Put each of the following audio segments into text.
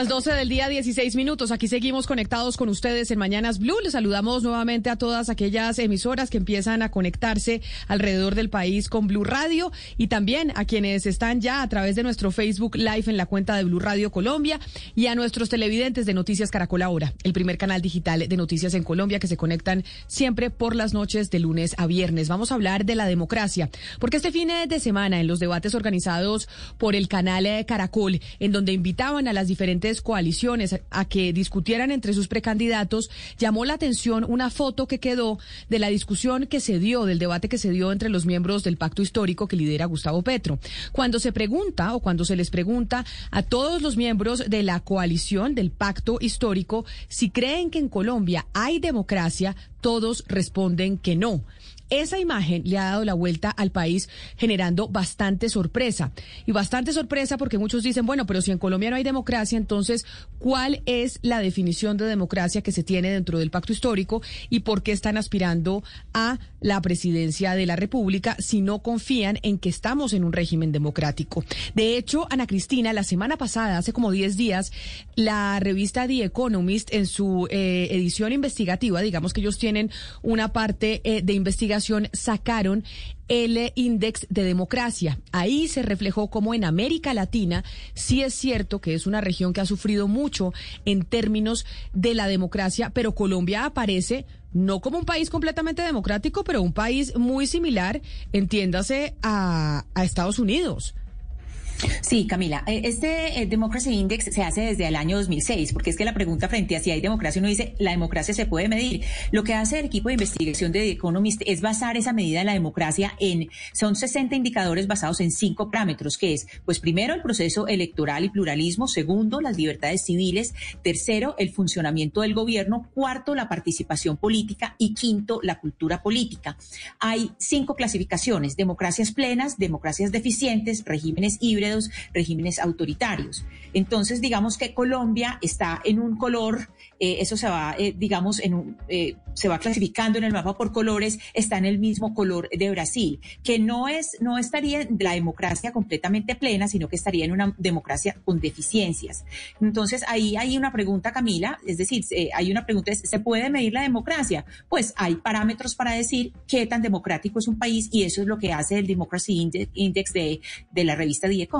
Las 12 del día, 16 minutos. Aquí seguimos conectados con ustedes en Mañanas Blue. Les saludamos nuevamente a todas aquellas emisoras que empiezan a conectarse alrededor del país con Blue Radio y también a quienes están ya a través de nuestro Facebook Live en la cuenta de Blue Radio Colombia y a nuestros televidentes de Noticias Caracol Ahora, el primer canal digital de noticias en Colombia que se conectan siempre por las noches de lunes a viernes. Vamos a hablar de la democracia, porque este fin de semana en los debates organizados por el canal Caracol, en donde invitaban a las diferentes coaliciones a que discutieran entre sus precandidatos, llamó la atención una foto que quedó de la discusión que se dio, del debate que se dio entre los miembros del pacto histórico que lidera Gustavo Petro. Cuando se pregunta o cuando se les pregunta a todos los miembros de la coalición del pacto histórico si creen que en Colombia hay democracia, todos responden que no. Esa imagen le ha dado la vuelta al país generando bastante sorpresa. Y bastante sorpresa porque muchos dicen, bueno, pero si en Colombia no hay democracia, entonces, ¿cuál es la definición de democracia que se tiene dentro del pacto histórico y por qué están aspirando a la presidencia de la República si no confían en que estamos en un régimen democrático? De hecho, Ana Cristina, la semana pasada, hace como 10 días, la revista The Economist en su eh, edición investigativa, digamos que ellos tienen una parte eh, de investigación, sacaron el índice de democracia. Ahí se reflejó como en América Latina sí es cierto que es una región que ha sufrido mucho en términos de la democracia, pero Colombia aparece no como un país completamente democrático, pero un país muy similar, entiéndase, a Estados Unidos. Sí, Camila, eh, este eh, Democracy Index se hace desde el año 2006, porque es que la pregunta frente a si hay democracia, uno dice, la democracia se puede medir. Lo que hace el equipo de investigación de The Economist es basar esa medida de la democracia en, son 60 indicadores basados en cinco parámetros, que es, pues primero, el proceso electoral y pluralismo, segundo, las libertades civiles, tercero, el funcionamiento del gobierno, cuarto, la participación política y quinto, la cultura política. Hay cinco clasificaciones, democracias plenas, democracias deficientes, regímenes híbridos, regímenes autoritarios. Entonces, digamos que Colombia está en un color, eh, eso se va, eh, digamos, en un, eh, se va clasificando en el mapa por colores, está en el mismo color de Brasil, que no es, no estaría en la democracia completamente plena, sino que estaría en una democracia con deficiencias. Entonces, ahí hay una pregunta, Camila, es decir, hay una pregunta, ¿se puede medir la democracia? Pues hay parámetros para decir qué tan democrático es un país y eso es lo que hace el Democracy Index de, de la revista The Economist.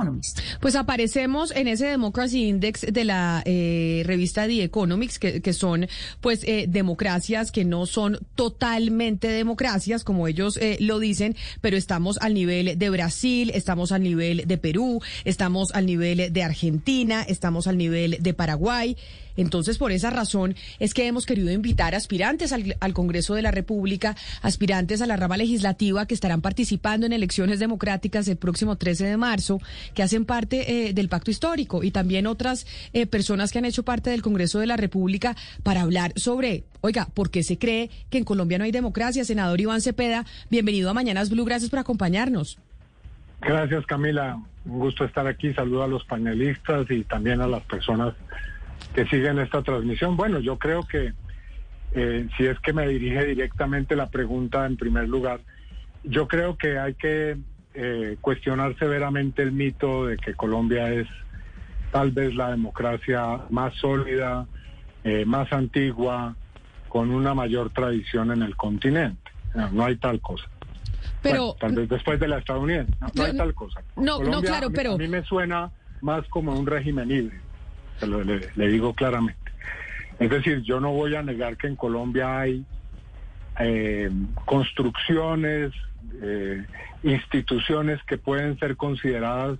Pues aparecemos en ese Democracy Index de la eh, revista The Economics, que, que son pues eh, democracias que no son totalmente democracias, como ellos eh, lo dicen, pero estamos al nivel de Brasil, estamos al nivel de Perú, estamos al nivel de Argentina, estamos al nivel de Paraguay. Entonces, por esa razón es que hemos querido invitar aspirantes al, Congreso de la República, aspirantes a la rama legislativa que estarán participando en elecciones democráticas el próximo 13 de marzo, que hacen parte eh, del pacto histórico y también otras eh, personas que han hecho parte del Congreso de la República para hablar sobre, oiga, ¿por qué se cree que en Colombia no hay democracia? Senador Iván Cepeda, bienvenido a Mañanas Blue, gracias por acompañarnos. Gracias, Camila. Un gusto estar aquí. Saludo a los panelistas y también a las personas que siguen esta transmisión. Bueno, yo creo que eh, si es que me dirige directamente la pregunta en primer lugar, yo creo que hay que eh, cuestionar severamente el mito de que Colombia es tal vez la democracia más sólida, eh, más antigua, con una mayor tradición en el continente. No, hay tal cosa. Pero tal vez después de la estadounidense, no, hay tal cosa. No, no, claro, pero a mí me suena más como un régimen híbrido le, digo claramente. Es decir, yo no voy a negar que en Colombia hay eh, construcciones, eh, instituciones que pueden ser consideradas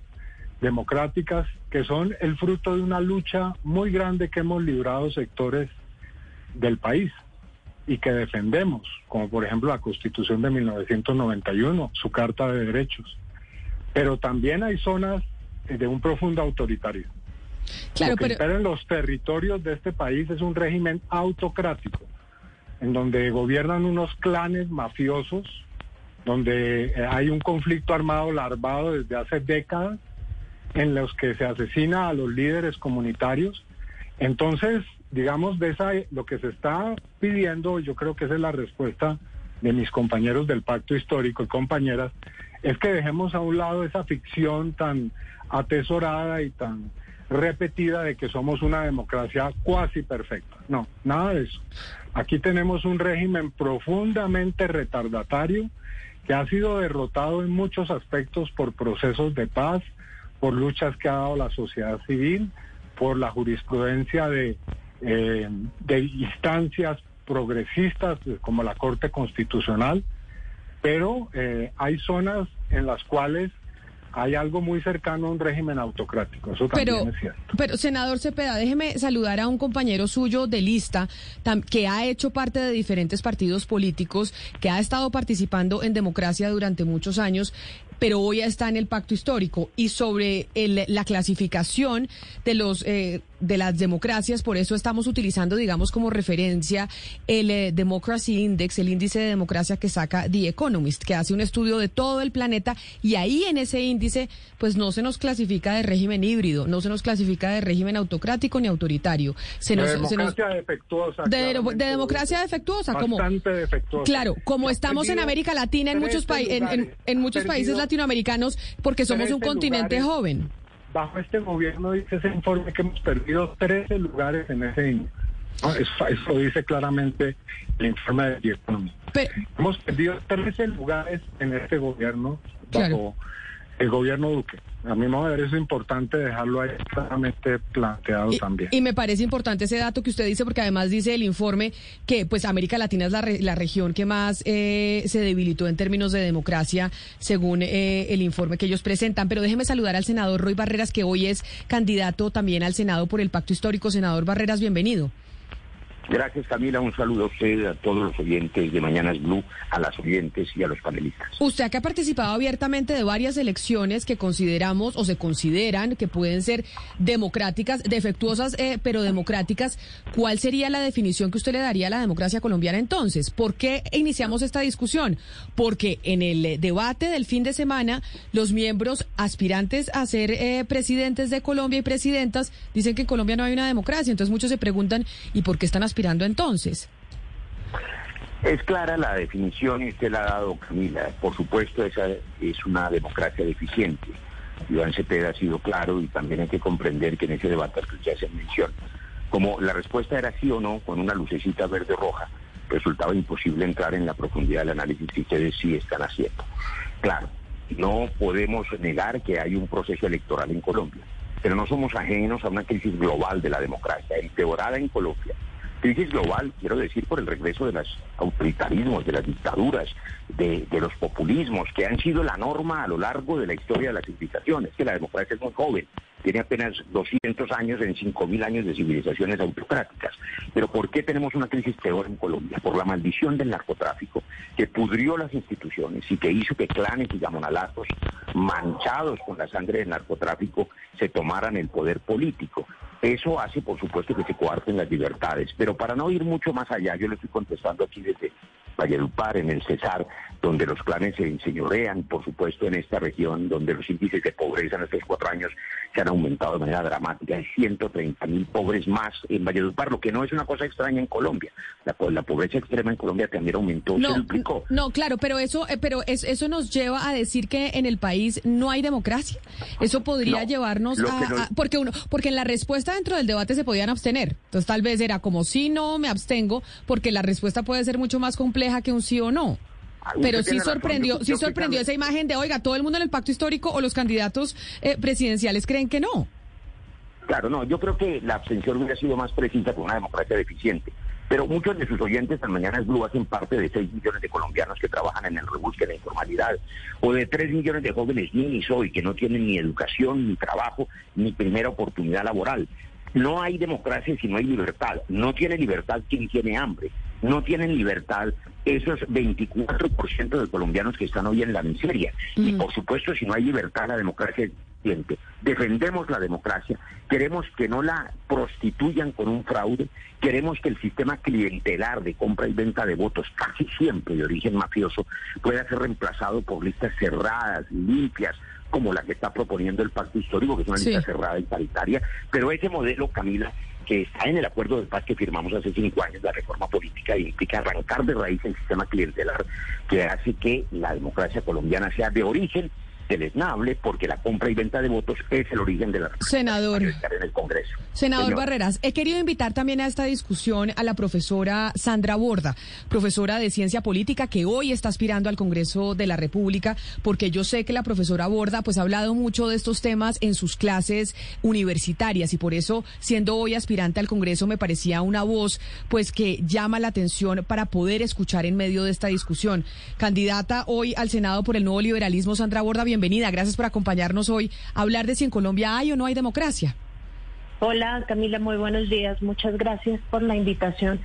democráticas, que son el fruto de una lucha muy grande que hemos librado sectores del país y que defendemos, como por ejemplo la Constitución de 1991, su Carta de Derechos. Pero también hay zonas de un profundo autoritarismo Claro, Lo que pero... en los territorios de este país es un régimen autocrático, en donde gobiernan unos clanes mafiosos, donde eh, hay un conflicto armado larvado desde hace décadas, en los que se asesina a los líderes comunitarios. Entonces, digamos, de esa, lo que se está pidiendo, yo creo que esa es la respuesta de mis compañeros del pacto histórico y compañeras, es que dejemos a un lado esa ficción tan atesorada y tan repetida de que somos una democracia cuasi perfecta. No, nada de eso. Aquí tenemos un régimen profundamente retardatario que ha sido derrotado en muchos aspectos por procesos de paz, por luchas que ha dado la sociedad civil, por la jurisprudencia de, eh, instancias progresistas como la Corte Constitucional, pero eh, hay zonas en las cuales hay algo muy cercano a un régimen autocrático. Eso también pero, es cierto. Pero, senador Cepeda, déjeme saludar a un compañero suyo de lista que ha hecho parte de diferentes partidos políticos, que ha estado participando en democracia durante muchos años pero hoy está en el pacto histórico y sobre la clasificación de los eh, de las democracias, por eso estamos utilizando, digamos, como referencia el eh, Democracy Index, el índice de democracia que saca The Economist, que hace un estudio de todo el planeta y ahí en ese índice, pues no se nos clasifica de régimen híbrido, no se nos clasifica de régimen autocrático ni autoritario. Se de democracia defectuosa. De, democracia defectuosa, como. defectuosa. Claro, como estamos en América Latina, en muchos, en, muchos países latinoamericanos, porque somos un continente joven bajo este gobierno dice ese informe que hemos perdido 13 lugares en ese índice. Eso, dice claramente el informe de Economía. hemos perdido 13 lugares en este gobierno bajo el gobierno Duque. A mi modo de ver, es importante dejarlo ahí claramente planteado también. Y me parece importante ese dato que usted dice, porque además dice el informe que pues América Latina es la, la región que más eh, se debilitó en términos de democracia, según eh, el informe que ellos presentan. Pero déjeme saludar al senador Roy Barreras, que hoy es candidato también al Senado por el Pacto Histórico. Senador Barreras, bienvenido. Gracias Camila, un saludo a usted, a todos los oyentes de Mañanas Blue, a las oyentes y a los panelistas. Usted que ha participado abiertamente de varias elecciones que consideramos o se consideran que pueden ser democráticas, defectuosas, eh, pero democráticas. ¿Cuál sería la definición que usted le daría a la democracia colombiana entonces? ¿Por qué iniciamos esta discusión? Porque en el debate del fin de semana, los miembros aspirantes a ser eh, presidentes de Colombia y presidentas dicen que en Colombia no hay una democracia. Entonces muchos se preguntan, ¿y por qué están aspirando entonces? Es clara la definición y usted la ha dado, Camila. Por supuesto, esa es una democracia deficiente. Iván Cepeda ha sido claro y también hay que comprender que en ese debate que ya se menciona, como la respuesta era sí o no, con una lucecita verde-roja, resultaba imposible entrar en la profundidad del análisis que ustedes sí están haciendo. Claro, no podemos negar que hay un proceso electoral en Colombia, pero no somos ajenos a una crisis global de la democracia, empeorada en Colombia crisis global, quiero decir, por el regreso de los autoritarismos, de las dictaduras, de, los populismos, que han sido la norma a lo largo de la historia de las civilizaciones, que la democracia es muy joven, tiene apenas 200 años en 5.000 años de civilizaciones autocráticas. Pero ¿por qué tenemos una crisis peor en Colombia? Por la maldición del narcotráfico, que pudrió las instituciones y que hizo que clanes y gamonalazos manchados con la sangre del narcotráfico se tomaran el poder político. Eso hace, por supuesto, que se coarten las libertades. Pero para no ir mucho más allá, yo le estoy contestando aquí desde Valledupar, en el Cesar, donde los clanes se enseñorean, por supuesto, en esta región, donde los índices de pobreza en estos cuatro años se han aumentado de manera dramática. Hay 130 mil pobres más en Valledupar, lo que no es una cosa extraña en Colombia. La, pobreza extrema en Colombia también aumentó, no, se duplicó. No, claro, pero eso, eh, pero eso nos lleva a decir que en el país no hay democracia. Eso podría llevarnos a, porque uno, porque en la respuesta dentro del debate se podían abstener. Entonces tal vez era como si no me abstengo, porque la respuesta puede ser mucho más compleja que un sí o no. Ah, Pero sí sorprendió, sí sorprendió esa imagen de, oiga, todo el mundo en el pacto histórico o los candidatos eh, presidenciales creen que no. Claro, no, yo creo que la abstención hubiera sido más precisa con una democracia deficiente. Pero muchos de sus oyentes en Mañanas Blue hacen parte de 6 millones de colombianos que trabajan en el rebusque de la informalidad, o de 3 millones de jóvenes ninis hoy que no tienen ni educación, ni trabajo, ni primera oportunidad laboral. No hay democracia si no hay libertad. No tiene libertad quien tiene hambre. No tienen libertad esos 24% de colombianos que están hoy en la miseria. Y por supuesto, si no hay libertad, la democracia eficiente. Defendemos la democracia, queremos que no la prostituyan con un fraude, queremos que el sistema clientelar de compra y venta de votos, casi siempre de origen mafioso, pueda ser reemplazado por listas cerradas, limpias, como la que está proponiendo el Pacto Histórico, que es una lista cerrada y paritaria, pero ese modelo, Camila, está en el acuerdo de paz que firmamos hace cinco años, la reforma política, implica arrancar de raíz el sistema clientelar que hace que la democracia colombiana sea de origen deleznable porque la compra y venta de votos es el origen de la senador en el Congreso. Senador Barreras, he querido invitar también a esta discusión a la profesora Sandra Borda, profesora de ciencia política que hoy está aspirando al Congreso de la República, porque yo sé que la profesora Borda pues ha hablado mucho de estos temas en sus clases universitarias y por eso siendo hoy aspirante al Congreso me parecía una voz pues que llama la atención para poder escuchar en medio de esta discusión. Candidata hoy al Senado por el nuevo liberalismo, Sandra Borda, bienvenida. Gracias por acompañarnos hoy a hablar de si en Colombia hay o no hay democracia. Hola Camila, muy buenos días. Muchas gracias por la invitación.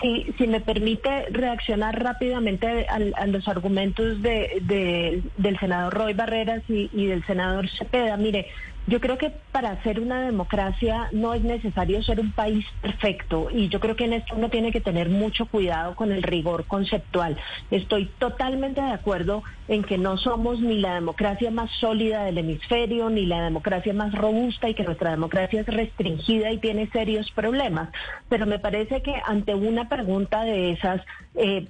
Si, si me permite reaccionar rápidamente a, los argumentos de, del senador Roy Barreras y, y del senador Cepeda. Mire, yo creo que para ser una democracia no es necesario ser un país perfecto y yo creo que en esto uno tiene que tener mucho cuidado con el rigor conceptual. Estoy totalmente de acuerdo en que no somos ni la democracia más sólida del hemisferio ni la democracia más robusta y que nuestra democracia es restringida y tiene serios problemas. Pero me parece que ante una pregunta de esas, eh,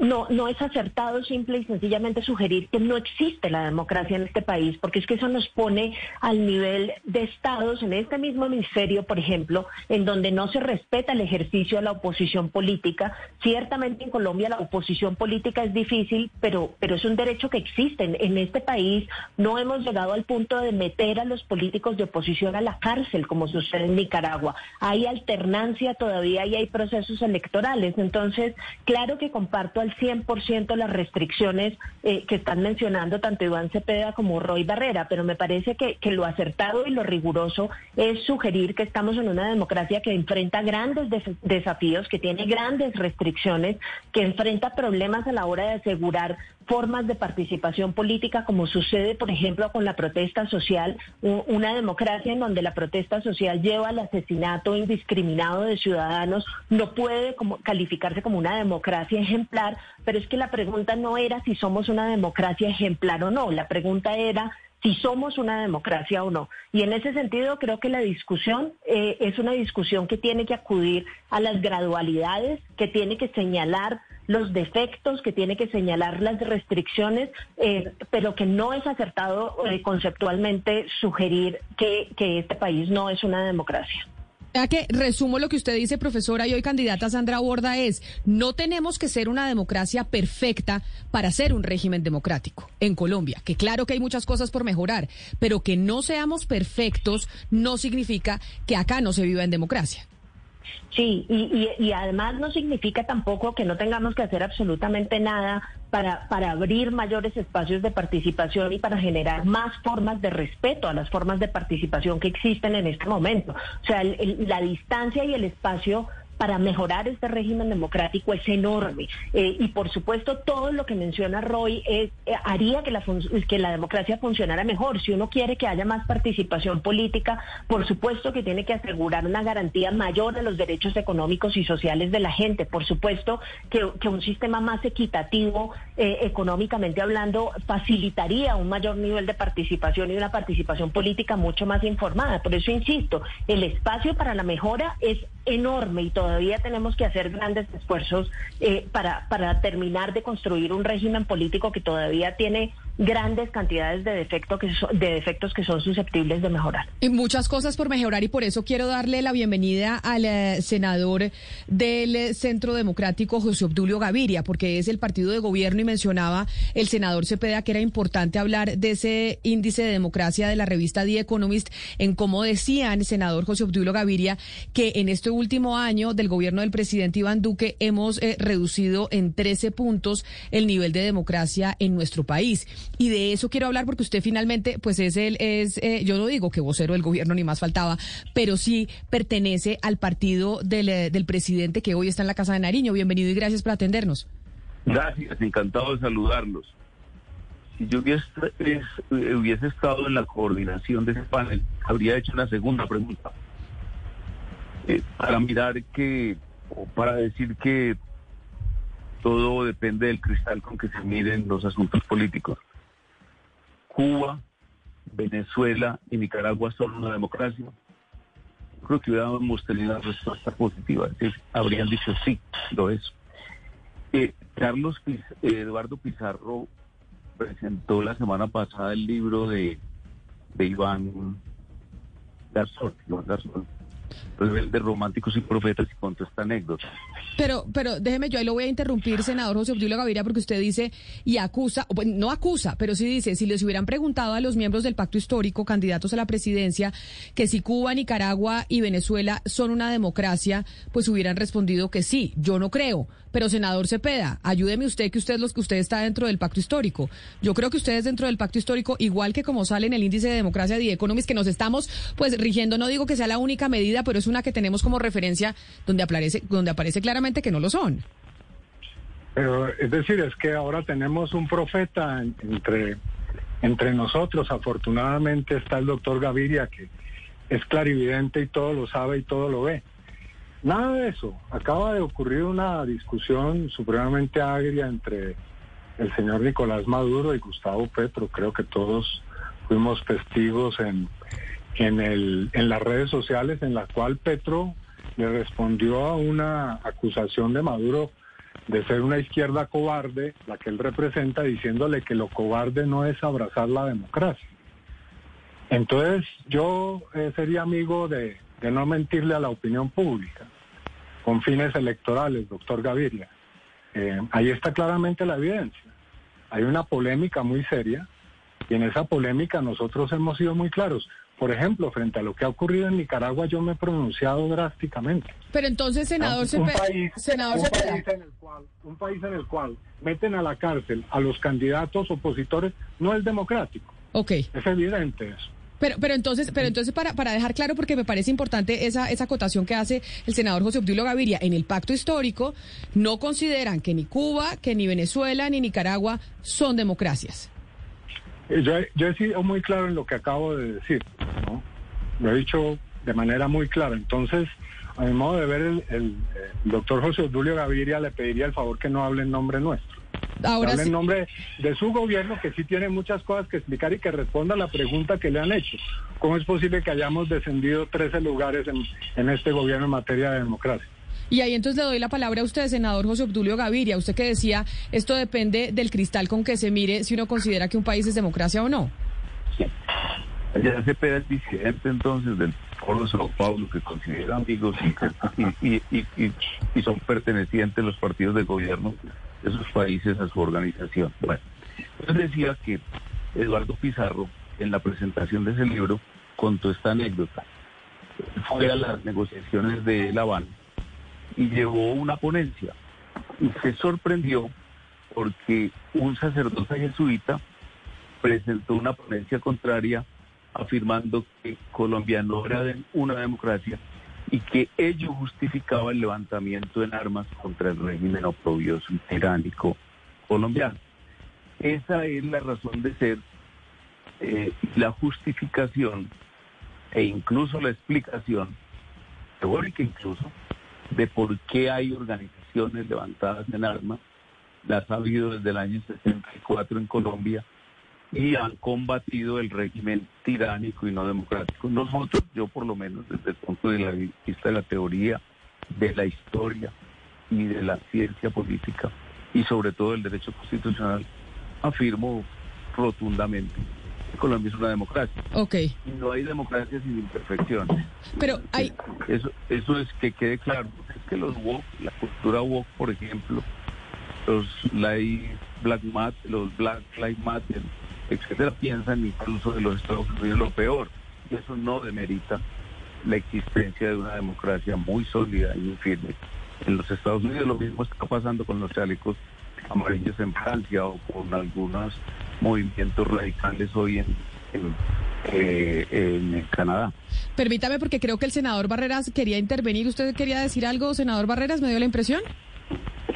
no, no es acertado simple y sencillamente sugerir que no existe la democracia en este país, porque es que eso nos pone al nivel de estados en este mismo hemisferio, por ejemplo, en donde no se respeta el ejercicio a la oposición política. Ciertamente en Colombia la oposición política es difícil, pero, pero es un derecho que existe. En este país no hemos llegado al punto de meter a los políticos de oposición a la cárcel, como sucede en Nicaragua. Hay alternancia todavía y hay procesos electorales. Entonces, claro que comparto al 100% las restricciones eh, que están mencionando tanto Iván Cepeda como Roy Barrera, pero me parece que lo acertado y lo riguroso es sugerir que estamos en una democracia que enfrenta grandes desafíos, que tiene grandes restricciones, que enfrenta problemas a la hora de asegurar formas de participación política, como sucede, por ejemplo, con la protesta social, una democracia en donde la protesta social lleva al asesinato indiscriminado de ciudadanos, no puede como, calificarse como una democracia ejemplar, pero es que la pregunta no era si somos una democracia ejemplar o no, la pregunta era si somos una democracia o no. Y en ese sentido creo que la discusión eh, es una discusión que tiene que acudir a las gradualidades, que tiene que señalar los defectos, que tiene que señalar las restricciones, eh, pero que no es acertado eh, conceptualmente sugerir que, que este país no es una democracia. Ya que resumo lo que usted dice, profesora, y hoy candidata Sandra Borda es, no tenemos que ser una democracia perfecta para ser un régimen democrático en Colombia, que claro que hay muchas cosas por mejorar, pero que no seamos perfectos no significa que acá no se viva en democracia. Sí, y, y, además no significa tampoco que no tengamos que hacer absolutamente nada para, para abrir mayores espacios de participación y para generar más formas de respeto a las formas de participación que existen en este momento. O sea, la distancia y el espacio para mejorar este régimen democrático es enorme. Eh, y por supuesto, todo lo que menciona Roy es, eh, haría que la, que la democracia funcionara mejor. Si uno quiere que haya más participación política, por supuesto que tiene que asegurar una garantía mayor de los derechos económicos y sociales de la gente. Por supuesto que, un sistema más equitativo, eh, económicamente hablando, facilitaría un mayor nivel de participación y una participación política mucho más informada. Por eso insisto, el espacio para la mejora es enorme y todavía tenemos que hacer grandes esfuerzos eh, para, para terminar de construir un régimen político que todavía tiene grandes cantidades de, defecto que de defectos que son susceptibles de mejorar. Y muchas cosas por mejorar y por eso quiero darle la bienvenida al eh, senador del Centro Democrático, José Obdulio Gaviria, porque es el partido de gobierno y mencionaba el senador Cepeda que era importante hablar de ese índice de democracia de la revista The Economist, en cómo decía el senador José Obdulio Gaviria que en este último año del gobierno del presidente Iván Duque hemos eh, reducido en 13 puntos el nivel de democracia en nuestro país. Y de eso quiero hablar porque usted finalmente, pues es el, es, eh, yo no digo que vocero del gobierno ni más faltaba, pero sí pertenece al partido del, eh, del presidente que hoy está en la Casa de Nariño. Bienvenido y gracias por atendernos. Gracias, encantado de saludarlos. si yo hubiese, hubiese estado en la coordinación de ese panel, habría hecho una segunda pregunta. Eh, para mirar que, o para decir que todo depende del cristal con que se miren los asuntos políticos. Cuba, Venezuela y Nicaragua son una democracia. Creo que hubiéramos tenido una respuesta positiva, es decir, habrían dicho sí, lo es. Eh, Carlos Eduardo Pizarro presentó la semana pasada el libro de, de Iván Garzón, Iván Garzón, de románticos y profetas y contó esta anécdota. Pero, pero déjeme, yo ahí lo voy a interrumpir, senador José Obdulio Gaviria, porque usted dice y acusa, no acusa, pero sí dice, si les hubieran preguntado a los miembros del pacto histórico, candidatos a la presidencia, que si Cuba, Nicaragua y Venezuela son una democracia, pues hubieran respondido que sí. Yo no creo. Pero, senador Cepeda, ayúdeme usted, que usted, los que usted está dentro del pacto histórico. Yo creo que ustedes dentro del pacto histórico, igual que como sale en el índice de democracia de Economist, que nos estamos pues rigiendo, no digo que sea la única medida, pero es una que tenemos como referencia donde aparece, donde aparece claramente que no lo son. Pero es decir, es que ahora tenemos un profeta entre, entre nosotros. Afortunadamente está el doctor Gaviria, que es clarividente y todo lo sabe y todo lo ve. Nada de eso. Acaba de ocurrir una discusión supremamente agria entre el señor Nicolás Maduro y Gustavo Petro. Creo que todos fuimos testigos en, en, el, en las redes sociales en la cual Petro le respondió a una acusación de Maduro de ser una izquierda cobarde, la que él representa, diciéndole que lo cobarde no es abrazar la democracia. Entonces yo eh, sería amigo de, de no mentirle a la opinión pública con fines electorales, doctor Gaviria. Eh, ahí está claramente la evidencia. Hay una polémica muy seria y en esa polémica nosotros hemos sido muy claros. Por ejemplo, frente a lo que ha ocurrido en Nicaragua, yo me he pronunciado drásticamente. Pero entonces, senador, un, país, senador un, país en el cual, un país en el cual meten a la cárcel a los candidatos opositores no es democrático. Ok. Es evidente eso. Pero, pero entonces, pero entonces para, para dejar claro, porque me parece importante esa, esa acotación que hace el senador José Obdulio Gaviria, en el pacto histórico no consideran que ni Cuba, que ni Venezuela, ni Nicaragua son democracias. Eh, yo, yo he sido muy claro en lo que acabo de decir. Lo he dicho de manera muy clara. Entonces, a mi modo de ver, el, el doctor José Obdulio Gaviria le pediría el favor que no hable en nombre nuestro. Ahora en nombre de su gobierno, que sí tiene muchas cosas que explicar y que responda a la pregunta que le han hecho. ¿Cómo es posible que hayamos descendido 13 lugares en, en este gobierno en materia de democracia? Y ahí entonces le doy la palabra a usted, senador José Obdulio Gaviria. Usted que decía, esto depende del cristal con que se mire si uno considera que un país es democracia o no. Ya se pega el disidente entonces del Foro de Sao Paulo que considera amigos y, y, y, y, son pertenecientes los partidos de gobierno esos países a su organización. Bueno, yo decía que Eduardo Pizarro, en la presentación de ese libro, contó esta anécdota. Fue a las negociaciones de La Habana y llevó una ponencia. Y se sorprendió porque un sacerdote jesuita presentó una ponencia contraria afirmando que Colombia no era una democracia y que ello justificaba el levantamiento en armas contra el régimen oprobioso y tiránico colombiano. Esa es la razón de ser, eh, la justificación e incluso la explicación, teórica incluso, de por qué hay organizaciones levantadas en armas. Las ha habido desde el año 64 en Colombia y han combatido el régimen tiránico y no democrático. Nosotros, yo por lo menos desde el punto de vista de la teoría, de la historia y de la ciencia política y sobre todo del derecho constitucional, afirmo rotundamente que Colombia es una democracia. Ok. Y no hay democracia sin imperfecciones. Pero hay... Eso, eso es que quede claro. Es que los woke, la cultura woke, por ejemplo, los Black Matter, los Black Lives Matter, etcétera, piensan incluso de los Estados Unidos lo peor. Y eso no demerita la existencia de una democracia muy sólida y muy firme. En los Estados Unidos lo mismo está pasando con los chalecos amarillos en Francia o con algunos movimientos radicales hoy en, en, eh, en Canadá. Permítame porque creo que el senador Barreras quería intervenir. ¿Usted quería decir algo, senador Barreras? ¿Me dio la impresión?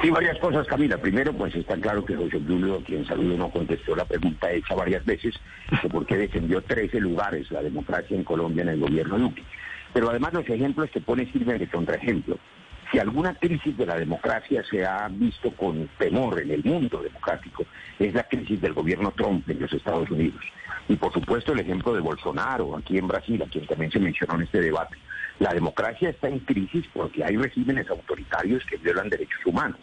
Sí, varias cosas, Camila. Primero, pues está claro que José Julio, quien saludo, no contestó la pregunta hecha varias veces, de por qué defendió 13 lugares la democracia en Colombia en el gobierno Duque. Pero además los ejemplos que pone sirven de contraejemplo. Si alguna crisis de la democracia se ha visto con temor en el mundo democrático, es la crisis del gobierno Trump en los Estados Unidos. Y por supuesto el ejemplo de Bolsonaro aquí en Brasil, a quien también se mencionó en este debate. La democracia está en crisis porque hay regímenes autoritarios que violan derechos humanos.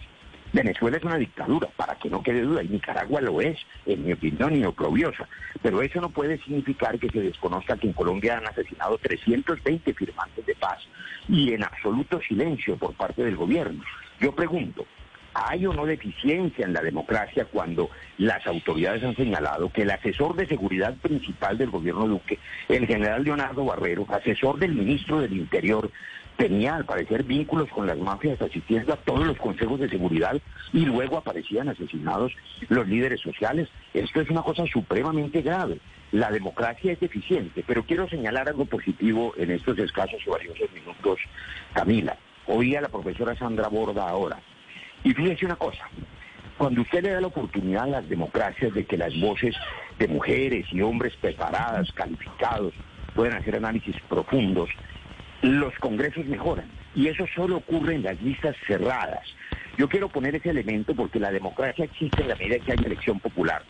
Venezuela es una dictadura, para que no quede duda, y Nicaragua lo es, en mi opinión, y oprobiosa. Pero eso no puede significar que se desconozca que en Colombia han asesinado 320 firmantes de paz y en absoluto silencio por parte del gobierno. Yo pregunto, ¿Hay o no deficiencia en la democracia cuando las autoridades han señalado que el asesor de seguridad principal del gobierno Duque, el general Leonardo Barrero, asesor del ministro del Interior, tenía al parecer vínculos con las mafias asistiendo a todos los consejos de seguridad y luego aparecían asesinados los líderes sociales? Esto es una cosa supremamente grave. La democracia es deficiente, pero quiero señalar algo positivo en estos escasos y valiosos minutos, Camila. Oí a la profesora Sandra Borda ahora y fíjese una cosa, cuando usted le da la oportunidad a las democracias de que las voces de mujeres y hombres preparadas, calificados, puedan hacer análisis profundos, los congresos mejoran. Y eso solo ocurre en las listas cerradas. Yo quiero poner ese elemento porque la democracia existe en la medida que hay elección popular.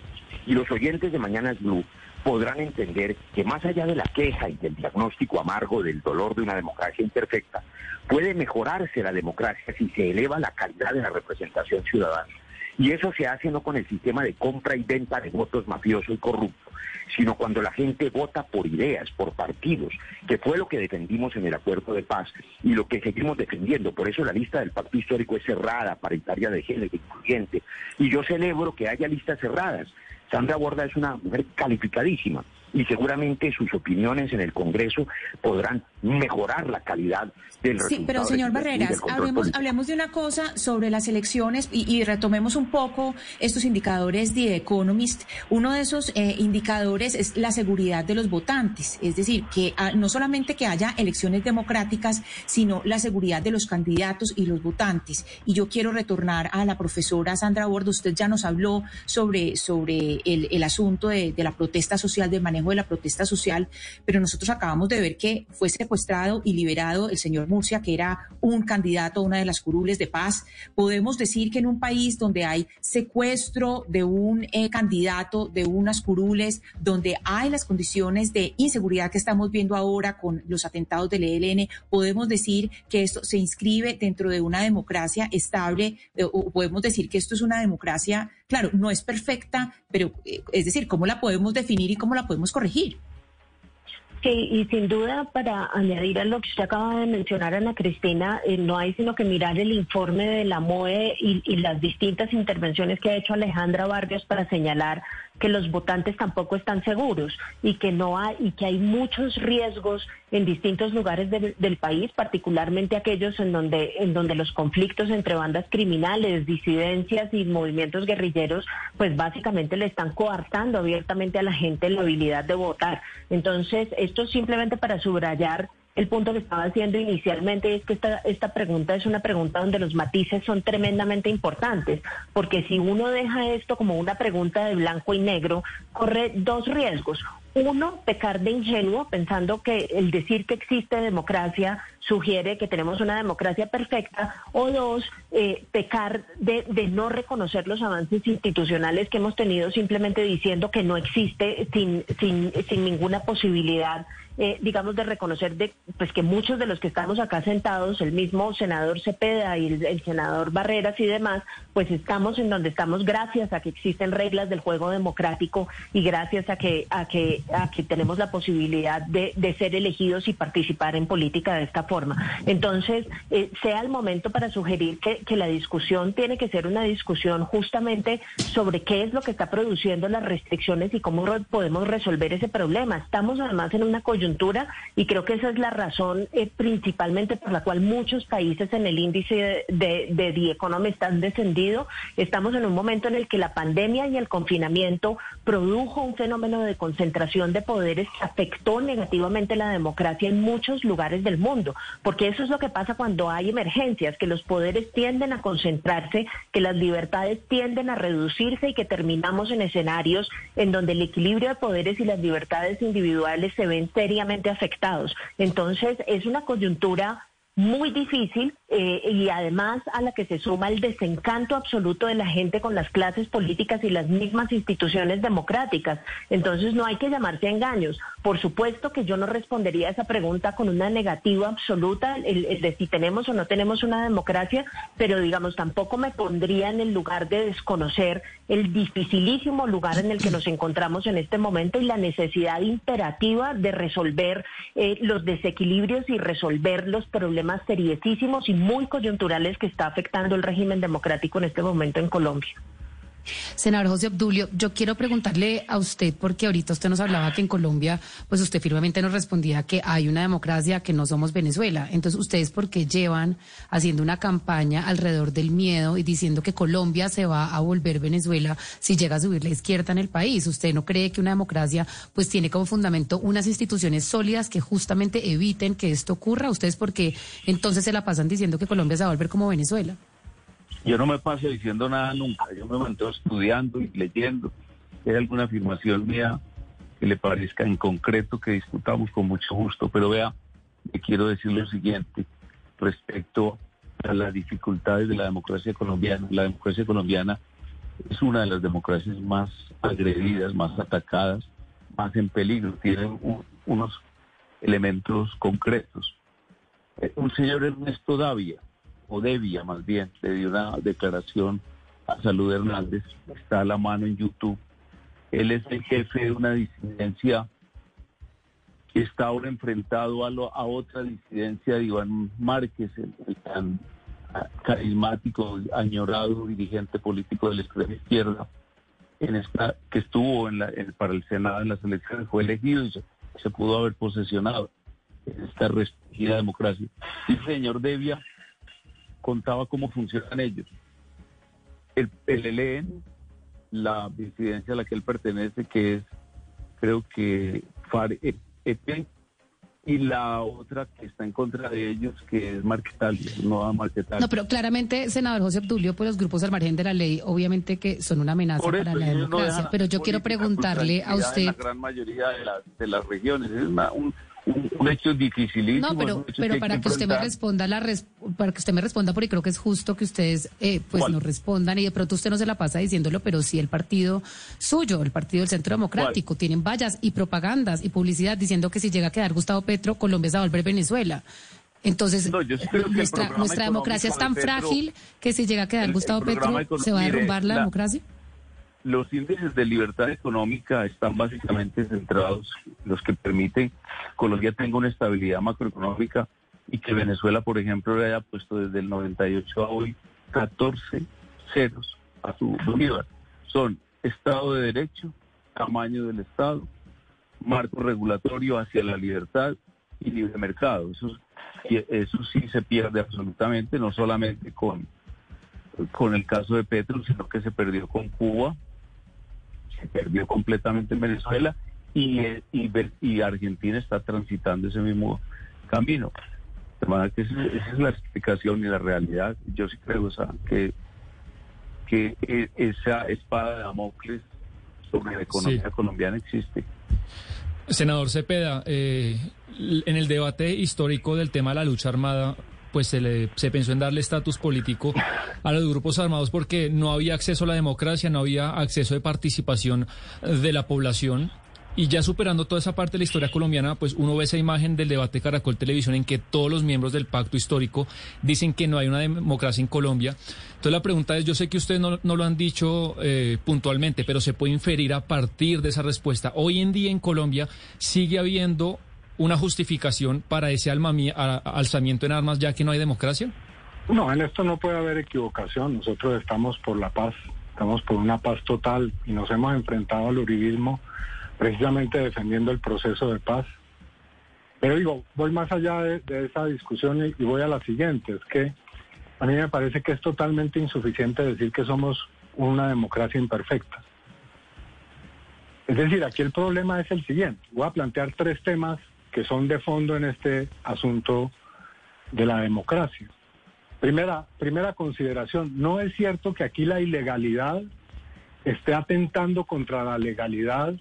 Y los oyentes de Mañanas Blue podrán entender que más allá de la queja y del diagnóstico amargo del dolor de una democracia imperfecta, puede mejorarse la democracia si se eleva la calidad de la representación ciudadana. Y eso se hace no con el sistema de compra y venta de votos mafioso y corrupto, sino cuando la gente vota por ideas, por partidos, que fue lo que defendimos en el acuerdo de paz y lo que seguimos defendiendo. Por eso la lista del pacto histórico es cerrada, paritaria de género, incluyente. Y yo celebro que haya listas cerradas, Sandra Borda es una mujer calificadísima y seguramente sus opiniones en el Congreso podrán mejorar la calidad del Sí, pero señor Barreras, hablemos, hablemos, de una cosa sobre las elecciones y, retomemos un poco estos indicadores de Economist. Uno de esos eh, indicadores es la seguridad de los votantes, es decir, que ah, no solamente que haya elecciones democráticas, sino la seguridad de los candidatos y los votantes. Y yo quiero retornar a la profesora Sandra Bordo. Usted ya nos habló sobre, sobre el, asunto de, de la protesta social, del manejo de la protesta social, pero nosotros acabamos de ver que fue secuestrado y liberado el señor Murcia, que era un candidato a una de las curules de paz. Podemos decir que en un país donde hay secuestro de un eh, candidato, de unas curules, donde hay las condiciones de inseguridad que estamos viendo ahora con los atentados del ELN, podemos decir que esto se inscribe dentro de una democracia estable, eh, podemos decir que esto es una democracia, claro, no es perfecta, pero eh, es decir, ¿cómo la podemos definir y cómo la podemos corregir? Sí, y sin duda, para añadir a lo que usted acaba de mencionar, Ana Cristina, eh, no hay sino que mirar el informe de la MOE y, y, las distintas intervenciones que ha hecho Alejandra Vargas para señalar que los votantes tampoco están seguros y que no hay y que hay muchos riesgos en distintos lugares del país, particularmente aquellos en donde en donde los conflictos entre bandas criminales, disidencias y movimientos guerrilleros, pues básicamente le están coartando abiertamente a la gente la habilidad de votar. Entonces, esto simplemente para subrayar el punto que estaba haciendo inicialmente es que esta, esta pregunta es una pregunta donde los matices son tremendamente importantes, porque si uno deja esto como una pregunta de blanco y negro, corre dos riesgos. Uno, pecar de ingenuo, pensando que el decir que existe democracia sugiere que tenemos una democracia perfecta. O dos, eh, pecar de, de, no reconocer los avances institucionales que hemos tenido simplemente diciendo que no existe sin, sin, sin ninguna posibilidad eh, digamos, de reconocer de, pues que muchos de los que estamos acá sentados, el mismo senador Cepeda y el, senador Barreras y demás, pues estamos en donde estamos gracias a que existen reglas del juego democrático y gracias a que, a que, a que tenemos la posibilidad de, de ser elegidos y participar en política de esta forma. Entonces, eh, sea el momento para sugerir que, la discusión tiene que ser una discusión justamente sobre qué es lo que está produciendo las restricciones y cómo podemos resolver ese problema. Estamos además en una coyuntura y creo que esa es la razón eh, principalmente por la cual muchos países en el índice de, de, The Economist. Estamos en un momento en el que la pandemia y el confinamiento produjo un fenómeno de concentración de poderes que afectó negativamente la democracia en muchos lugares del mundo, porque eso es lo que pasa cuando hay emergencias, que los poderes tienden a concentrarse, que las libertades tienden a reducirse y que terminamos en escenarios en donde el equilibrio de poderes y las libertades individuales se ven seriamente afectados. Entonces, es una coyuntura muy difícil eh, y además a la que se suma el desencanto absoluto de la gente con las clases políticas y las mismas instituciones democráticas. Entonces no hay que llamarse a engaños. Por supuesto que yo no respondería esa pregunta con una negativa absoluta el, de si tenemos o no tenemos una democracia, pero digamos tampoco me pondría en el lugar de desconocer el dificilísimo lugar en el que nos encontramos en este momento y la necesidad imperativa de resolver eh, los desequilibrios y resolver los problemas seriosísimos y muy coyunturales que está afectando el régimen democrático en este momento en Colombia. Senador José Obdulio, yo quiero preguntarle a usted, porque ahorita usted nos hablaba que en Colombia, pues usted firmemente nos respondía que hay una democracia, que no somos Venezuela. Entonces, ¿ustedes por qué llevan haciendo una campaña alrededor del miedo y diciendo que Colombia se va a volver Venezuela si llega a subir la izquierda en el país? ¿Usted no cree que una democracia pues tiene como fundamento unas instituciones sólidas que justamente eviten que esto ocurra? ¿Ustedes por qué entonces se la pasan diciendo que Colombia se va a volver como Venezuela? Yo no me paso diciendo nada nunca, yo me mantengo estudiando y leyendo. Si hay alguna afirmación mía que le parezca en concreto que discutamos con mucho gusto, pero vea, le quiero decir lo siguiente respecto a las dificultades de la democracia colombiana. La democracia colombiana es una de las democracias más agredidas, más atacadas, más en peligro. Tienen unos elementos concretos. Eh, un señor Ernesto Davia, o debía más bien, le dio una declaración a Salud Hernández, está a la mano en YouTube. Él es el jefe de una disidencia que está ahora enfrentado a, otra disidencia de Iván Márquez, el, tan carismático, añorado dirigente político de la extrema izquierda, en esta, que estuvo en para el Senado en las elecciones, fue elegido y se, pudo haber posesionado en esta restringida democracia. Y señor Devia contaba cómo funcionan ellos. El PLN, la disidencia a la que él pertenece, que es, creo que FAREP, y la otra que está en contra de ellos, que es Marquetalia, no Marquetalia. No, pero claramente, senador José Obdulio, pues los grupos al margen de la ley, obviamente que son una amenaza para la democracia, pero yo quiero preguntarle a usted... la gran mayoría de, de las regiones, es un, un, hecho dificilísimo. No, pero, pero para que, usted me responda la para que usted me responda porque creo que es justo que ustedes eh, pues nos respondan y de pronto usted no se la pasa diciéndolo, pero sí el partido suyo, el partido del Centro Democrático, tienen vallas y propagandas y publicidad diciendo que si llega a quedar Gustavo Petro, Colombia se va a volver Venezuela. Entonces, nuestra, nuestra democracia es tan frágil que si llega a quedar Gustavo Petro, ¿se va a derrumbar la democracia? Los índices de libertad económica están básicamente centrados, los que permiten que Colombia tenga una estabilidad macroeconómica y que Venezuela, por ejemplo, le haya puesto desde el 98 a hoy 14 ceros a su bolívar. Son Estado de Derecho, tamaño del Estado, marco regulatorio hacia la libertad y libre mercado. Eso, eso sí se pierde absolutamente, no solamente con, con el caso de Petro, sino que se perdió con Cuba, se perdió completamente en Venezuela y, y, Argentina está transitando ese mismo camino. que esa, es la explicación y la realidad. Yo sí creo que, que e, esa espada de Damocles sobre la economía colombiana existe. Senador Cepeda, eh, en el debate histórico del tema de la lucha armada, pues se, le, se pensó en darle estatus político a los grupos armados porque no había acceso a la democracia, no había acceso de participación de la población. Y ya superando toda esa parte de la historia colombiana, pues uno ve esa imagen del debate Caracol Televisión en que todos los miembros del pacto histórico dicen que no hay una democracia en Colombia. Entonces la pregunta es, yo sé que ustedes no, lo han dicho eh, puntualmente, pero se puede inferir a partir de esa respuesta. Hoy en día en Colombia sigue habiendo una justificación para ese alzamiento en armas ya que no hay democracia? No, en esto no puede haber equivocación. Nosotros estamos por la paz, estamos por una paz total y nos hemos enfrentado al uribismo precisamente defendiendo el proceso de paz. Pero digo, voy más allá de, esa discusión y, voy a la siguiente, es que a mí me parece que es totalmente insuficiente decir que somos una democracia imperfecta. Es decir, aquí el problema es el siguiente. Voy a plantear tres temas que son de fondo en este asunto de la democracia. Primera, primera consideración, no es cierto que aquí la ilegalidad esté atentando contra la legalidad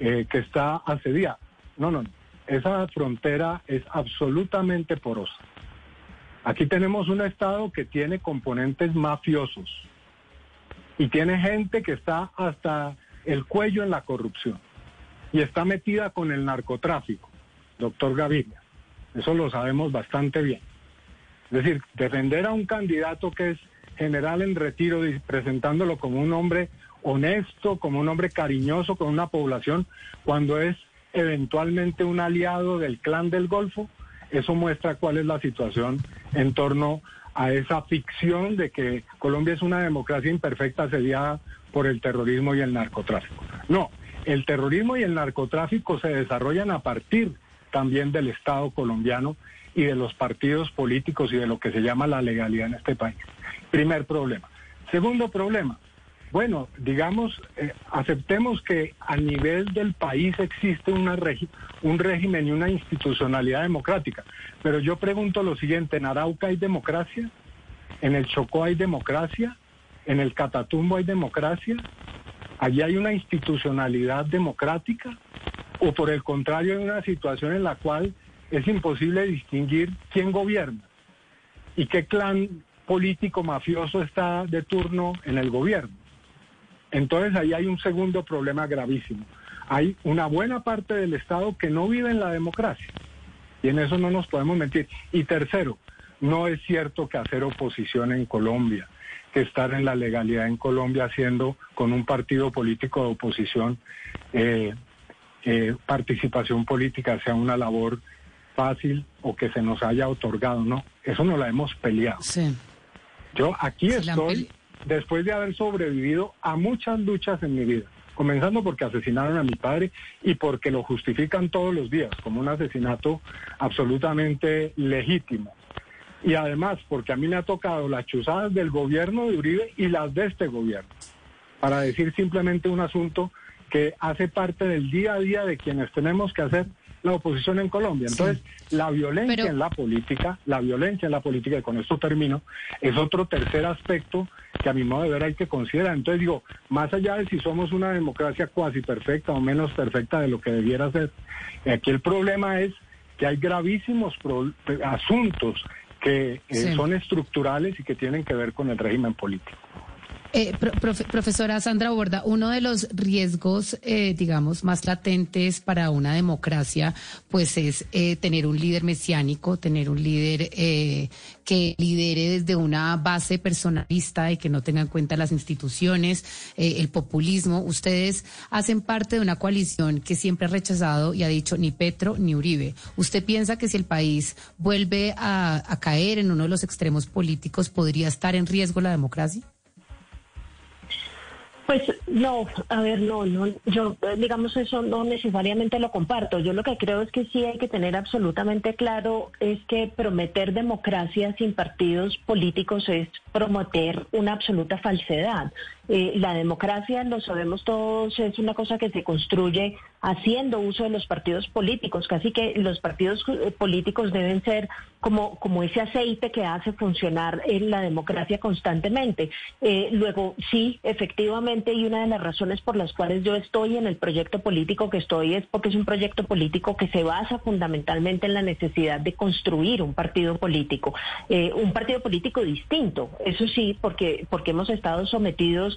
eh, que está accedida. No, no, no. Esa frontera es absolutamente porosa. Aquí tenemos un Estado que tiene componentes mafiosos y tiene gente que está hasta el cuello en la corrupción y está metida con el narcotráfico, doctor Gaviria. Eso lo sabemos bastante bien. Es decir, defender a un candidato que es general en retiro, presentándolo como un hombre honesto, como un hombre cariñoso con una población, cuando es eventualmente un aliado del clan del Golfo, eso muestra cuál es la situación en torno a esa ficción de que Colombia es una democracia imperfecta asediada por el terrorismo y el narcotráfico. No, el terrorismo y el narcotráfico se desarrollan a partir también del Estado colombiano y de los partidos políticos y de lo que se llama la legalidad en este país. Primer problema. Segundo problema. Bueno, digamos, eh, aceptemos que a nivel del país existe una un régimen y una institucionalidad democrática, pero yo pregunto lo siguiente, ¿en Arauca hay democracia? ¿En el Chocó hay democracia? ¿En el Catatumbo hay democracia? ¿Allí hay una institucionalidad democrática? ¿O por el contrario hay una situación en la cual es imposible distinguir quién gobierna y qué clan político mafioso está de turno en el gobierno. Entonces ahí hay un segundo problema gravísimo. Hay una buena parte del Estado que no vive en la democracia y en eso no nos podemos mentir. Y tercero, no es cierto que hacer oposición en Colombia, que estar en la legalidad en Colombia haciendo con un partido político de oposición eh, eh, participación política sea una labor fácil o que se nos haya otorgado, no, eso no la hemos peleado. Yo aquí estoy después de haber sobrevivido a muchas luchas en mi vida, comenzando porque asesinaron a mi padre y porque lo justifican todos los días como un asesinato absolutamente legítimo. Y además porque a mí me ha tocado las chuzadas del gobierno de Uribe y las de este gobierno, para decir simplemente un asunto que hace parte del día a día de quienes tenemos que hacer la oposición en Colombia. Entonces, la violencia en la política, la violencia en la política, y con esto termino, es otro tercer aspecto que a mi modo de ver hay que considerar. Entonces digo, más allá de si somos una democracia cuasi perfecta o menos perfecta de lo que debiera ser, aquí el problema es que hay gravísimos asuntos que eh, son estructurales y que tienen que ver con el régimen político. Eh, profesora Sandra Borda, uno de los riesgos, eh, digamos, más latentes para una democracia, pues es eh, tener un líder mesiánico, tener un líder que lidere desde una base personalista y que no tenga en cuenta las instituciones, el populismo. Ustedes hacen parte de una coalición que siempre ha rechazado y ha dicho ni Petro ni Uribe. ¿Usted piensa que si el país vuelve a caer en uno de los extremos políticos, podría estar en riesgo la democracia? Pues no, a ver, no, no, yo digamos eso no necesariamente lo comparto. Yo lo que creo es que sí hay que tener absolutamente claro es que prometer democracia sin partidos políticos es prometer una absoluta falsedad. Eh, la democracia, lo sabemos todos, es una cosa que se construye haciendo uso de los partidos políticos. Casi que los partidos eh, políticos deben ser como, como ese aceite que hace funcionar en la democracia constantemente. Eh, luego, sí, efectivamente, y una de las razones por las cuales yo estoy en el proyecto político que estoy es porque es un proyecto político que se basa fundamentalmente en la necesidad de construir un partido político, un partido político distinto, eso sí, porque, porque hemos estado sometidos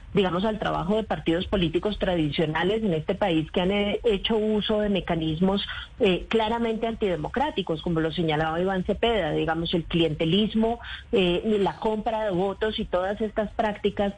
digamos, al trabajo de partidos políticos tradicionales en este país que han eh, hecho uso de mecanismos eh, claramente antidemocráticos, como lo señalaba Iván Cepeda, digamos, el clientelismo, eh, la compra de votos y todas estas prácticas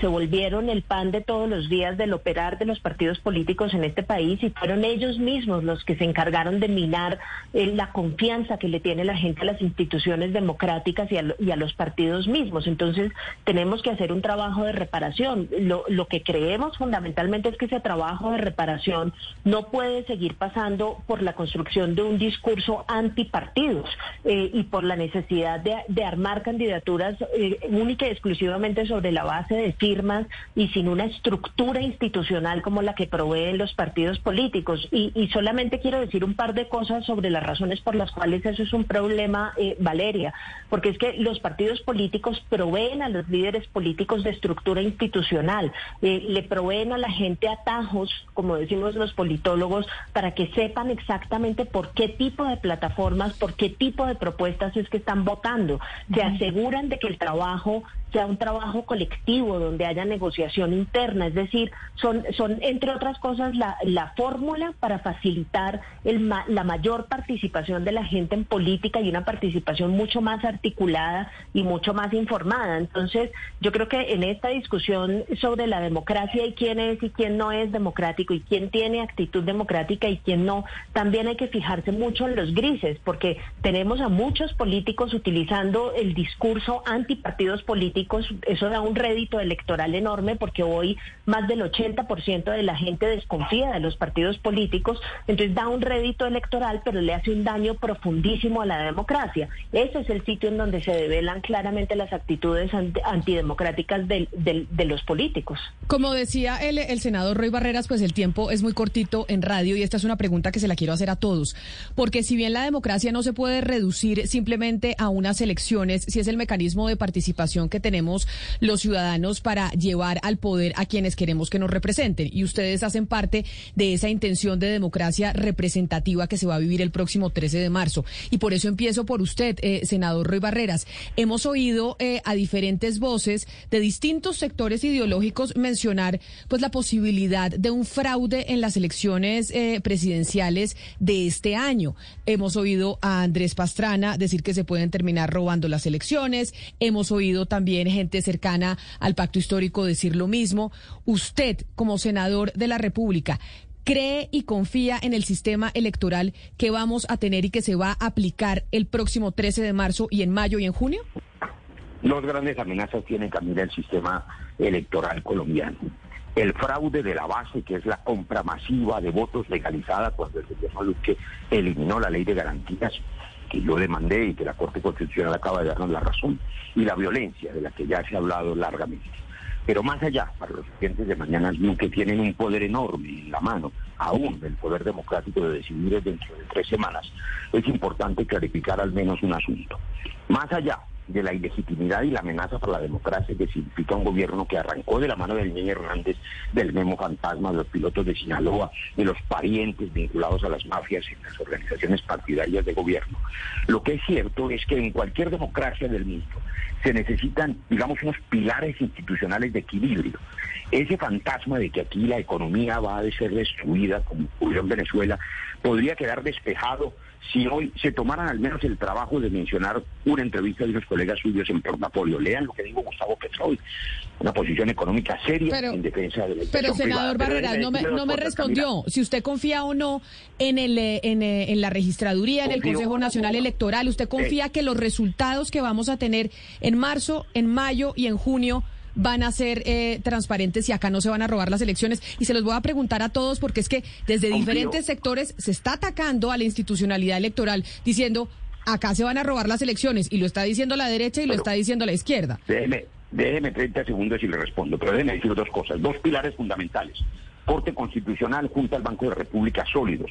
se volvieron el pan de todos los días del operar de los partidos políticos en este país y fueron ellos mismos los que se encargaron de minar la confianza que le tiene la gente a las instituciones democráticas y a los partidos mismos. Entonces, tenemos que hacer un trabajo de reparación Lo, que creemos fundamentalmente es que ese trabajo de reparación no puede seguir pasando por la construcción de un discurso antipartidos eh, y por la necesidad de, armar candidaturas eh, única y exclusivamente sobre la base de firmas y sin una estructura institucional como la que proveen los partidos políticos. Y, y solamente quiero decir un par de cosas sobre las razones por las cuales eso es un problema, eh, Valeria, porque es que los partidos políticos proveen a los líderes políticos de estructura institucional, eh, le proveen a la gente atajos, como decimos los politólogos, para que sepan exactamente por qué tipo de plataformas, por qué tipo de propuestas es que están votando. Se aseguran de que el trabajo sea un trabajo colectivo donde haya negociación interna, es decir, son, son entre otras cosas la, la fórmula para facilitar el, la mayor participación de la gente en política y una participación mucho más articulada y mucho más informada. Entonces, yo creo que en esta discusión sobre la democracia y quién es y quién no es democrático y quién tiene actitud democrática y quién no, también hay que fijarse mucho en los grises, porque tenemos a muchos políticos utilizando el discurso antipartidos políticos eso da un rédito electoral enorme porque hoy más del 80% de la gente desconfía de los partidos políticos, entonces da un rédito electoral, pero le hace un daño profundísimo a la democracia. Ese es el sitio en donde se develan claramente las actitudes antidemocráticas de los políticos. Como decía el, el senador Roy Barreras, pues el tiempo es muy cortito en radio y esta es una pregunta que se la quiero hacer a todos, porque si bien la democracia no se puede reducir simplemente a unas elecciones, si es el mecanismo de participación que tenemos, tenemos los ciudadanos para llevar al poder a quienes queremos que nos representen. Y ustedes hacen parte de esa intención de democracia representativa que se va a vivir el próximo 13 de marzo. Y por eso empiezo por usted, eh, senador Roy Barreras. Hemos oído eh, a diferentes voces de distintos sectores ideológicos mencionar pues la posibilidad de un fraude en las elecciones eh, presidenciales de este año. Hemos oído a Andrés Pastrana decir que se pueden terminar robando las elecciones. Hemos oído también gente cercana al pacto histórico decir lo mismo. Usted, como senador de la República, ¿cree y confía en el sistema electoral que vamos a tener y que se va a aplicar el próximo 13 de marzo y en mayo y en junio? Dos grandes amenazas tiene Camila el sistema electoral colombiano. El fraude de la base, que es la compra masiva de votos legalizada cuando el señor que eliminó la ley de garantías que yo demandé y que la Corte Constitucional acaba de darnos la razón, y la violencia de la que ya se ha hablado largamente. Pero más allá, para los clientes de Mañana que tienen un poder enorme en la mano, aún del poder democrático de decidir dentro de tres semanas, es importante clarificar al menos un asunto. Más allá de la ilegitimidad y la amenaza para la democracia que significa un gobierno que arrancó de la mano del niño Hernández, del Memo Fantasma, de los pilotos de Sinaloa, de los parientes vinculados a las mafias y las organizaciones partidarias de gobierno. Lo que es cierto es que en cualquier democracia del mundo se necesitan, digamos, unos pilares institucionales de equilibrio. Ese fantasma de que aquí la economía va a ser destruida, como ocurrió en Venezuela, podría quedar despejado si hoy se tomaran al menos el trabajo de mencionar una entrevista de unos colegas suyos en portafolio. Lean lo que dijo Gustavo Petroy, una posición económica seria en defensa de la Pero, senador Barreras, no me, no me respondió si usted confía o no en, el, eh, en, eh, en la registraduría, en el Consejo Nacional Electoral. ¿Usted confía que los resultados que vamos a tener en marzo, en mayo y en junio van a ser eh, transparentes y acá no se van a robar las elecciones. Y se los voy a preguntar a todos porque es que desde diferentes sectores se está atacando a la institucionalidad electoral diciendo acá se van a robar las elecciones y lo está diciendo la derecha y lo está diciendo la izquierda. Déjeme, déjeme 30 segundos y le respondo, pero déjeme decir dos cosas, dos pilares fundamentales. Corte Constitucional junto al Banco de República sólidos.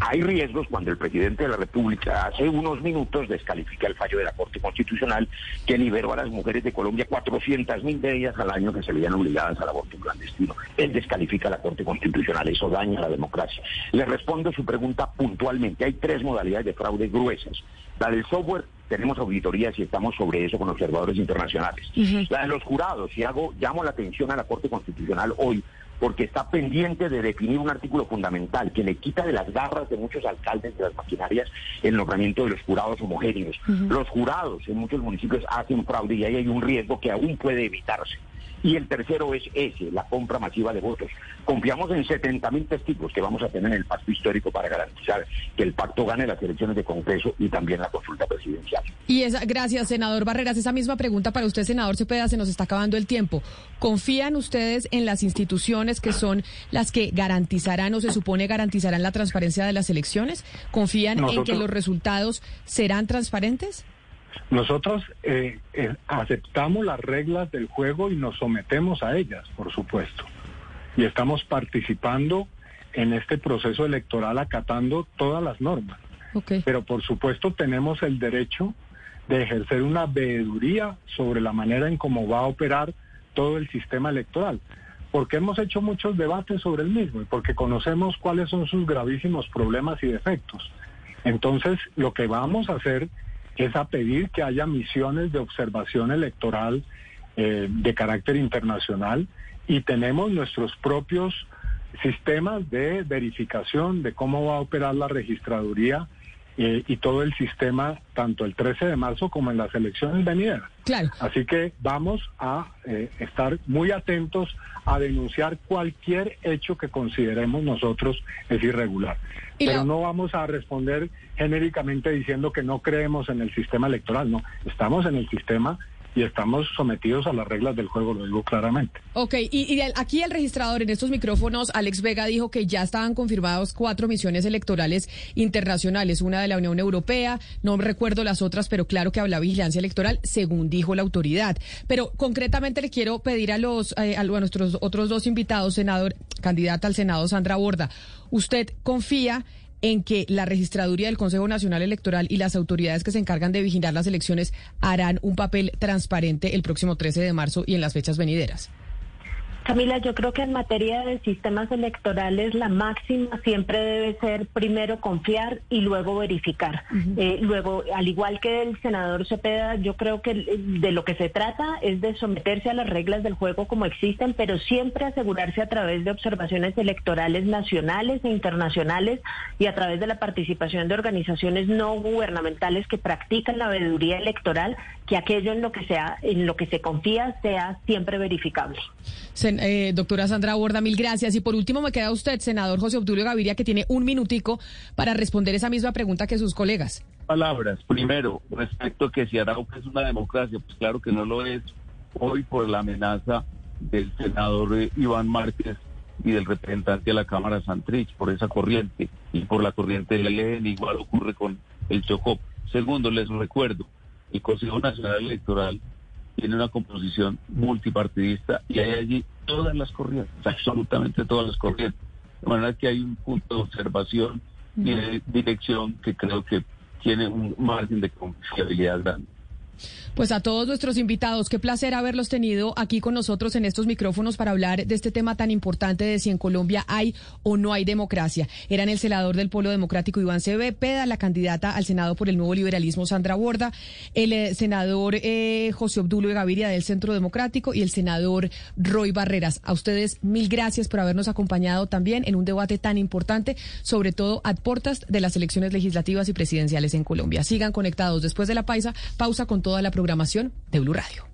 Hay riesgos cuando el presidente de la República hace unos minutos descalifica el fallo de la Corte Constitucional que liberó a las mujeres de Colombia 400 mil de ellas al año que se veían obligadas al aborto clandestino. Él descalifica la Corte Constitucional, eso daña la democracia. Le respondo su pregunta puntualmente. Hay tres modalidades de fraude gruesas. La del software, tenemos auditorías y estamos sobre eso con observadores internacionales. La de los jurados, y hago, llamo la atención a la Corte Constitucional hoy porque está pendiente de definir un artículo fundamental que le quita de las garras de muchos alcaldes de las maquinarias el nombramiento de los jurados homogéneos. Los jurados en muchos municipios hacen fraude y ahí hay un riesgo que aún puede evitarse. Y el tercero es ese, la compra masiva de votos. Confiamos en 70 mil testigos que vamos a tener en el pacto histórico para garantizar que el pacto gane las elecciones de Congreso y también la consulta presidencial. Y esa, gracias, senador Barreras. Esa misma pregunta para usted, senador Cepeda, se nos está acabando el tiempo. ¿Confían ustedes en las instituciones que son las que garantizarán o se supone garantizarán la transparencia de las elecciones? ¿Confían en que los resultados serán transparentes? Nosotros eh, eh, aceptamos las reglas del juego y nos sometemos a ellas, por supuesto. Y estamos participando en este proceso electoral acatando todas las normas. Pero por supuesto tenemos el derecho de ejercer una veeduría sobre la manera en cómo va a operar todo el sistema electoral, porque hemos hecho muchos debates sobre el mismo y porque conocemos cuáles son sus gravísimos problemas y defectos. Entonces, lo que vamos a hacer es a pedir que haya misiones de observación electoral eh, de carácter internacional y tenemos nuestros propios sistemas de verificación de cómo va a operar la registraduría eh, y todo el sistema, tanto el 13 de marzo como en las elecciones venideras. Claro. Así que vamos a eh, estar muy atentos a denunciar cualquier hecho que consideremos nosotros es irregular. Pero no vamos a responder genéricamente diciendo que no creemos en el sistema electoral, no, estamos en el sistema y estamos sometidos a las reglas del juego, lo digo claramente. Ok, y, aquí el registrador en estos micrófonos, Alex Vega, dijo que ya estaban confirmados cuatro misiones electorales internacionales, una de la Unión Europea, no recuerdo las otras, pero claro que habla vigilancia electoral, según dijo la autoridad. Pero concretamente le quiero pedir a los eh, a nuestros otros dos invitados, senador, candidata al Senado, Sandra Borda, ¿usted confía en que la registraduría del Consejo Nacional Electoral y las autoridades que se encargan de vigilar las elecciones harán un papel transparente el próximo 13 de marzo y en las fechas venideras. Camila, yo creo que en materia de sistemas electorales la máxima siempre debe ser primero confiar y luego verificar. Eh, luego, al igual que el senador Cepeda, yo creo que de lo que se trata es de someterse a las reglas del juego como existen, pero siempre asegurarse a través de observaciones electorales nacionales e internacionales y a través de la participación de organizaciones no gubernamentales que practican la veeduría electoral, que aquello en lo que sea, en lo que se confía sea siempre verificable. Eh, doctora Sandra Borda, mil gracias. Y por último me queda usted, senador José Obdulio Gaviria, que tiene un minutico para responder esa misma pregunta que sus colegas. Palabras. Primero, respecto a que si Arauca es una democracia, pues claro que no lo es. Hoy por la amenaza del senador eh, Iván Márquez y del representante de la Cámara Santrich por esa corriente y por la corriente del ELN, igual ocurre con el Chocó. Segundo, les recuerdo, el Consejo Nacional Electoral tiene una composición multipartidista y hay allí todas las corrientes, absolutamente todas las corrientes. De manera que hay un punto de observación y de dirección que creo que tiene un margen de confiabilidad grande. Pues a todos nuestros invitados, qué placer haberlos tenido aquí con nosotros en estos micrófonos para hablar de este tema tan importante de si en Colombia hay o no hay democracia. Eran el senador del Polo Democrático Iván Peda, la candidata al Senado por el Nuevo Liberalismo Sandra Borda, el eh, senador eh, José Obdulio Gaviria del Centro Democrático y el senador Roy Barreras. A ustedes mil gracias por habernos acompañado también en un debate tan importante, sobre todo a de las elecciones legislativas y presidenciales en Colombia. Sigan conectados después de la paisa, pausa con toda la programación de Blue Radio.